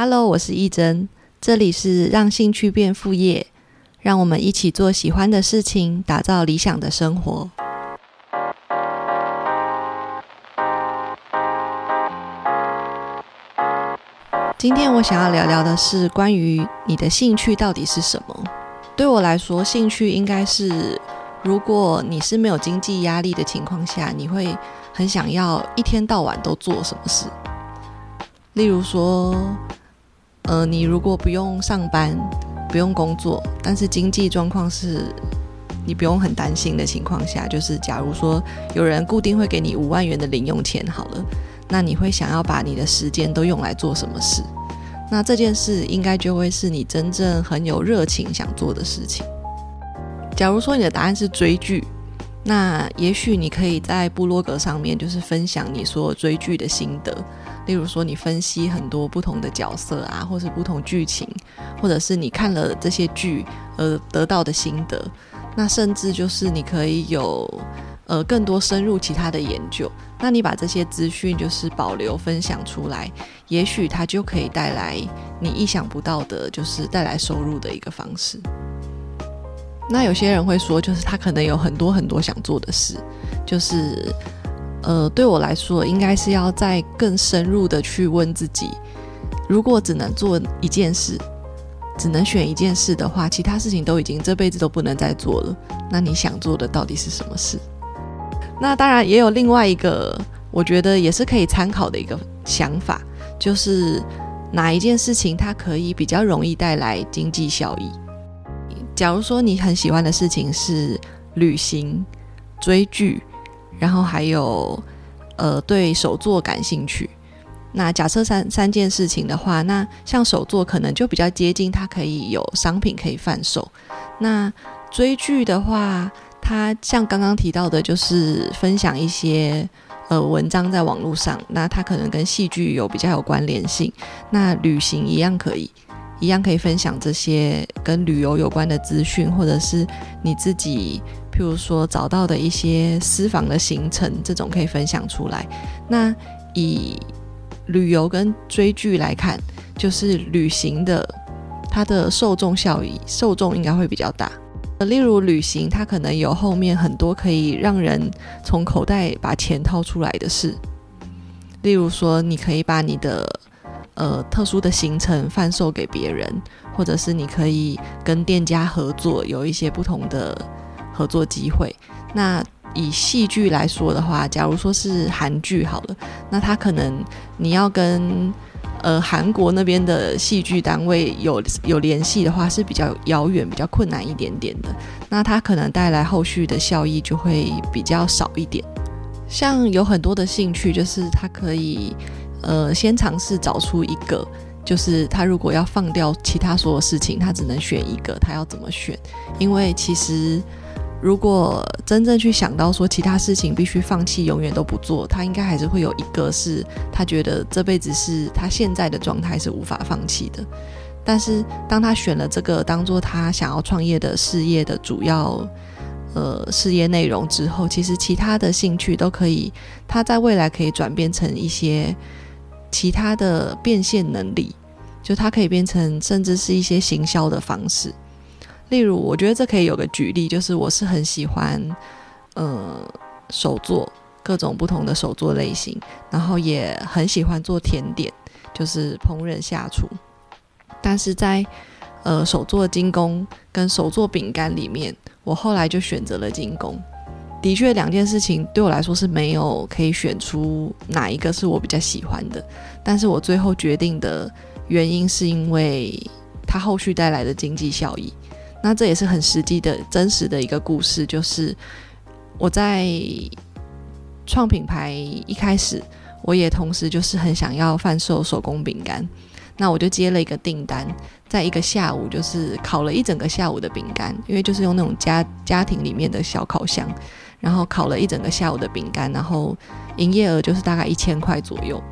Hello，我是义真，这里是让兴趣变副业，让我们一起做喜欢的事情，打造理想的生活。今天我想要聊聊的是关于你的兴趣到底是什么。对我来说，兴趣应该是，如果你是没有经济压力的情况下，你会很想要一天到晚都做什么事。例如说，呃，你如果不用上班、不用工作，但是经济状况是你不用很担心的情况下，就是假如说有人固定会给你五万元的零用钱，好了。那你会想要把你的时间都用来做什么事？那这件事应该就会是你真正很有热情想做的事情。假如说你的答案是追剧，那也许你可以在部落格上面就是分享你所有追剧的心得，例如说你分析很多不同的角色啊，或是不同剧情，或者是你看了这些剧而得到的心得。那甚至就是你可以有。呃，更多深入其他的研究，那你把这些资讯就是保留分享出来，也许它就可以带来你意想不到的，就是带来收入的一个方式。那有些人会说，就是他可能有很多很多想做的事，就是呃，对我来说，应该是要再更深入的去问自己，如果只能做一件事，只能选一件事的话，其他事情都已经这辈子都不能再做了，那你想做的到底是什么事？那当然也有另外一个，我觉得也是可以参考的一个想法，就是哪一件事情它可以比较容易带来经济效益。假如说你很喜欢的事情是旅行、追剧，然后还有呃对手作感兴趣，那假设三三件事情的话，那像手作可能就比较接近，它可以有商品可以贩售。那追剧的话，它像刚刚提到的，就是分享一些呃文章在网络上，那它可能跟戏剧有比较有关联性。那旅行一样可以，一样可以分享这些跟旅游有关的资讯，或者是你自己譬如说找到的一些私房的行程，这种可以分享出来。那以旅游跟追剧来看，就是旅行的它的受众效益，受众应该会比较大。例如旅行，它可能有后面很多可以让人从口袋把钱掏出来的事。例如说，你可以把你的呃特殊的行程贩售给别人，或者是你可以跟店家合作，有一些不同的合作机会。那以戏剧来说的话，假如说是韩剧好了，那它可能你要跟呃，韩国那边的戏剧单位有有联系的话是比较遥远、比较困难一点点的，那它可能带来后续的效益就会比较少一点。像有很多的兴趣，就是他可以呃先尝试找出一个，就是他如果要放掉其他所有事情，他只能选一个，他要怎么选？因为其实。如果真正去想到说其他事情必须放弃，永远都不做，他应该还是会有一个是他觉得这辈子是他现在的状态是无法放弃的。但是当他选了这个当做他想要创业的事业的主要呃事业内容之后，其实其他的兴趣都可以，他在未来可以转变成一些其他的变现能力，就它可以变成甚至是一些行销的方式。例如，我觉得这可以有个举例，就是我是很喜欢，呃，手作各种不同的手作类型，然后也很喜欢做甜点，就是烹饪下厨。但是在呃手作精工跟手作饼干里面，我后来就选择了精工。的确，两件事情对我来说是没有可以选出哪一个是我比较喜欢的，但是我最后决定的原因是因为它后续带来的经济效益。那这也是很实际的真实的一个故事，就是我在创品牌一开始，我也同时就是很想要贩售手工饼干，那我就接了一个订单，在一个下午就是烤了一整个下午的饼干，因为就是用那种家家庭里面的小烤箱，然后烤了一整个下午的饼干，然后营业额就是大概一千块左右。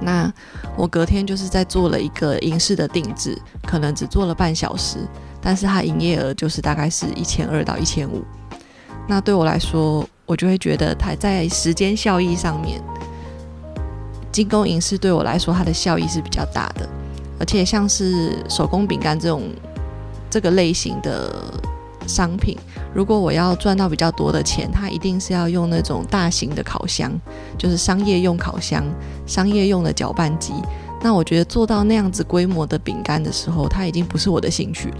那我隔天就是在做了一个银饰的定制，可能只做了半小时。但是它营业额就是大概是一千二到一千五，那对我来说，我就会觉得它在时间效益上面，精工影视对我来说它的效益是比较大的。而且像是手工饼干这种这个类型的商品，如果我要赚到比较多的钱，它一定是要用那种大型的烤箱，就是商业用烤箱、商业用的搅拌机。那我觉得做到那样子规模的饼干的时候，它已经不是我的兴趣了，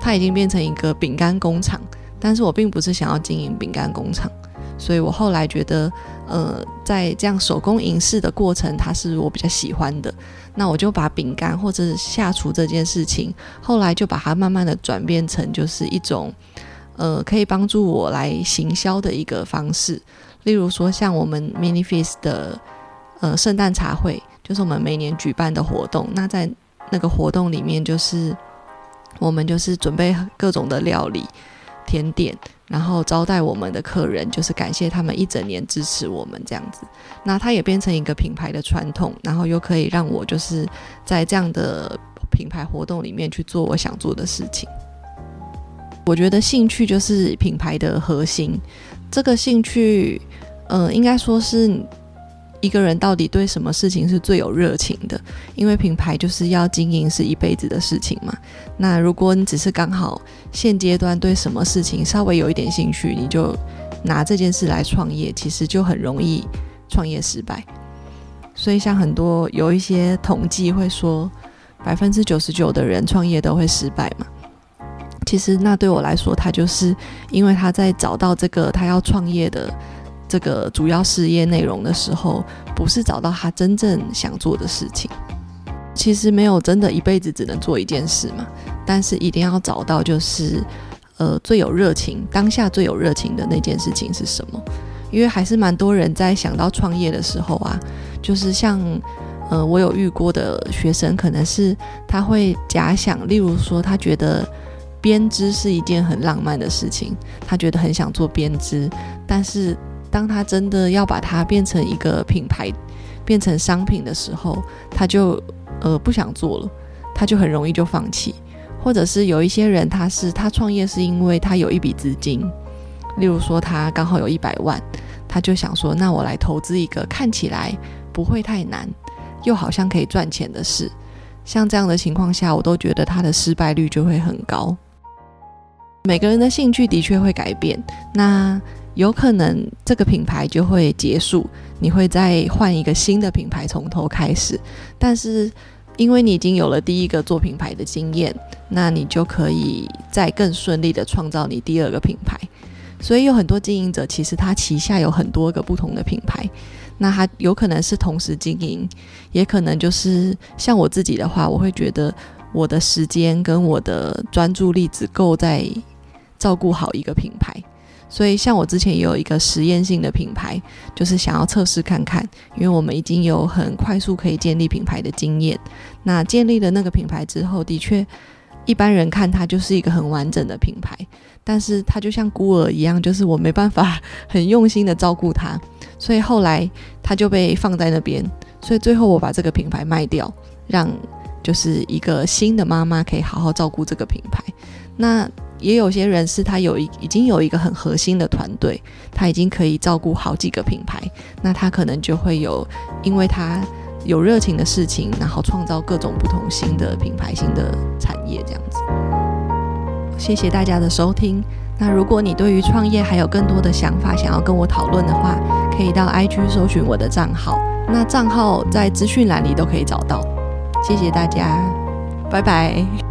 它已经变成一个饼干工厂。但是我并不是想要经营饼干工厂，所以我后来觉得，呃，在这样手工影视的过程，它是我比较喜欢的。那我就把饼干或者下厨这件事情，后来就把它慢慢的转变成就是一种，呃，可以帮助我来行销的一个方式。例如说，像我们 Mini Feast 的呃圣诞茶会，就是我们每年举办的活动。那在那个活动里面，就是我们就是准备各种的料理。甜点，然后招待我们的客人，就是感谢他们一整年支持我们这样子。那它也变成一个品牌的传统，然后又可以让我就是在这样的品牌活动里面去做我想做的事情。我觉得兴趣就是品牌的核心，这个兴趣，呃，应该说是。一个人到底对什么事情是最有热情的？因为品牌就是要经营是一辈子的事情嘛。那如果你只是刚好现阶段对什么事情稍微有一点兴趣，你就拿这件事来创业，其实就很容易创业失败。所以像很多有一些统计会说，百分之九十九的人创业都会失败嘛。其实那对我来说，他就是因为他在找到这个他要创业的。这个主要事业内容的时候，不是找到他真正想做的事情。其实没有真的一辈子只能做一件事嘛，但是一定要找到就是呃最有热情，当下最有热情的那件事情是什么？因为还是蛮多人在想到创业的时候啊，就是像呃我有遇过的学生，可能是他会假想，例如说他觉得编织是一件很浪漫的事情，他觉得很想做编织，但是。当他真的要把它变成一个品牌，变成商品的时候，他就呃不想做了，他就很容易就放弃。或者是有一些人，他是他创业是因为他有一笔资金，例如说他刚好有一百万，他就想说，那我来投资一个看起来不会太难，又好像可以赚钱的事。像这样的情况下，我都觉得他的失败率就会很高。每个人的兴趣的确会改变，那。有可能这个品牌就会结束，你会再换一个新的品牌从头开始。但是因为你已经有了第一个做品牌的经验，那你就可以再更顺利的创造你第二个品牌。所以有很多经营者其实他旗下有很多个不同的品牌，那他有可能是同时经营，也可能就是像我自己的话，我会觉得我的时间跟我的专注力只够在照顾好一个品牌。所以，像我之前也有一个实验性的品牌，就是想要测试看看，因为我们已经有很快速可以建立品牌的经验。那建立了那个品牌之后，的确，一般人看它就是一个很完整的品牌，但是它就像孤儿一样，就是我没办法很用心的照顾它，所以后来它就被放在那边。所以最后我把这个品牌卖掉，让就是一个新的妈妈可以好好照顾这个品牌。那。也有些人是他有一已经有一个很核心的团队，他已经可以照顾好几个品牌，那他可能就会有，因为他有热情的事情，然后创造各种不同新的品牌、新的产业这样子。谢谢大家的收听。那如果你对于创业还有更多的想法，想要跟我讨论的话，可以到 IG 搜寻我的账号，那账号在资讯栏里都可以找到。谢谢大家，拜拜。